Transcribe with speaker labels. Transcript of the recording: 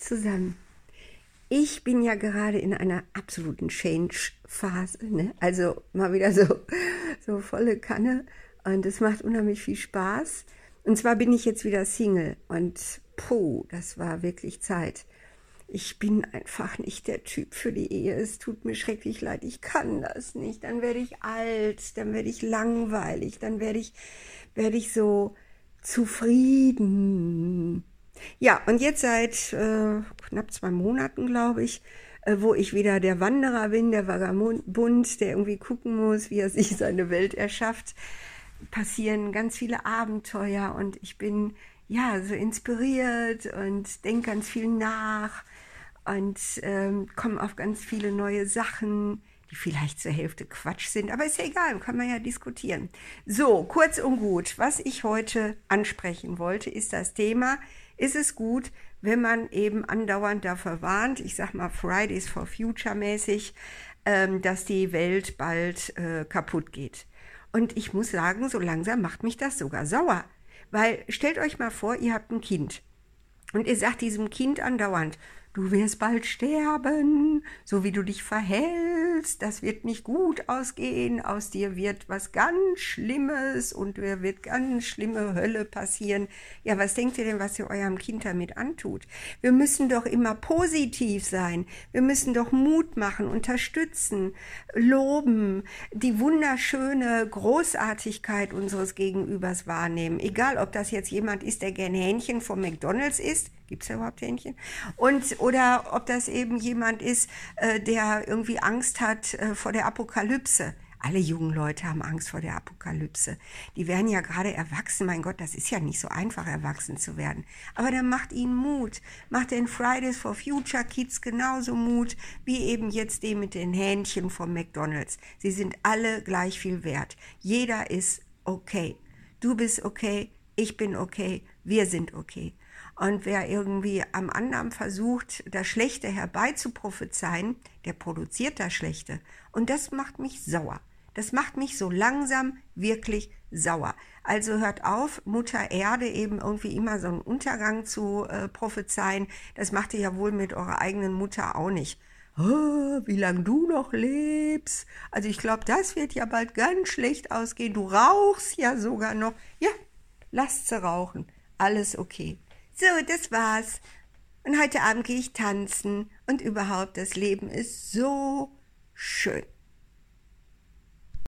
Speaker 1: zusammen. Ich bin ja gerade in einer absoluten Change-Phase. Ne? Also mal wieder so, so volle Kanne. Und es macht unheimlich viel Spaß. Und zwar bin ich jetzt wieder Single. Und puh, das war wirklich Zeit. Ich bin einfach nicht der Typ für die Ehe. Es tut mir schrecklich leid. Ich kann das nicht. Dann werde ich alt, dann werde ich langweilig, dann werde ich, werde ich so zufrieden. Ja, und jetzt seit äh, knapp zwei Monaten, glaube ich, äh, wo ich wieder der Wanderer bin, der Vagabund, der irgendwie gucken muss, wie er sich seine Welt erschafft, passieren ganz viele Abenteuer und ich bin ja so inspiriert und denke ganz viel nach und ähm, komme auf ganz viele neue Sachen, die vielleicht zur Hälfte Quatsch sind, aber ist ja egal, kann man ja diskutieren. So, kurz und gut, was ich heute ansprechen wollte, ist das Thema ist es gut, wenn man eben andauernd dafür warnt, ich sag mal Fridays for Future mäßig, ähm, dass die Welt bald äh, kaputt geht. Und ich muss sagen, so langsam macht mich das sogar sauer. Weil stellt euch mal vor, ihr habt ein Kind. Und ihr sagt diesem Kind andauernd, du wirst bald sterben, so wie du dich verhältst, das wird nicht gut ausgehen, aus dir wird was ganz Schlimmes und dir wird ganz schlimme Hölle passieren. Ja, was denkt ihr denn, was ihr eurem Kind damit antut? Wir müssen doch immer positiv sein, wir müssen doch Mut machen, unterstützen, loben, die wunderschöne Großartigkeit unseres Gegenübers wahrnehmen, egal ob das jetzt jemand ist, der gern Hähnchen vom McDonald's isst, Gibt es ja überhaupt Hähnchen? Und, oder ob das eben jemand ist, äh, der irgendwie Angst hat äh, vor der Apokalypse. Alle jungen Leute haben Angst vor der Apokalypse. Die werden ja gerade erwachsen. Mein Gott, das ist ja nicht so einfach, erwachsen zu werden. Aber dann macht ihnen Mut. Macht den Fridays for Future Kids genauso Mut, wie eben jetzt dem mit den Hähnchen vom McDonalds. Sie sind alle gleich viel wert. Jeder ist okay. Du bist okay, ich bin okay, wir sind okay. Und wer irgendwie am anderen versucht, das Schlechte herbeizuprophezeien, der produziert das Schlechte. Und das macht mich sauer. Das macht mich so langsam wirklich sauer. Also hört auf, Mutter Erde eben irgendwie immer so einen Untergang zu äh, prophezeien. Das macht ihr ja wohl mit eurer eigenen Mutter auch nicht. Oh, wie lange du noch lebst. Also ich glaube, das wird ja bald ganz schlecht ausgehen. Du rauchst ja sogar noch. Ja, lasst sie rauchen. Alles okay. So, das war's. Und heute Abend gehe ich tanzen und überhaupt, das Leben ist so schön.